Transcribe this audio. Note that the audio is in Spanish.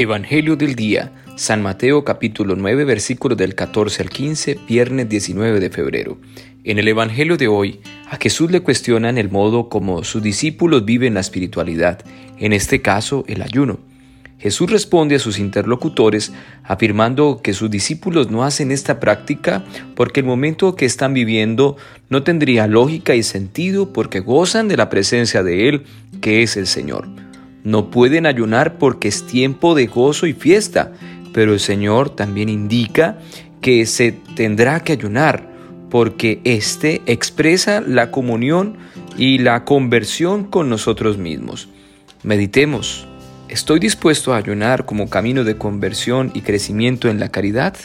Evangelio del día, San Mateo capítulo 9 versículos del 14 al 15, viernes 19 de febrero. En el Evangelio de hoy, a Jesús le cuestionan el modo como sus discípulos viven la espiritualidad, en este caso el ayuno. Jesús responde a sus interlocutores afirmando que sus discípulos no hacen esta práctica porque el momento que están viviendo no tendría lógica y sentido porque gozan de la presencia de Él, que es el Señor. No pueden ayunar porque es tiempo de gozo y fiesta, pero el Señor también indica que se tendrá que ayunar porque éste expresa la comunión y la conversión con nosotros mismos. Meditemos. ¿Estoy dispuesto a ayunar como camino de conversión y crecimiento en la caridad?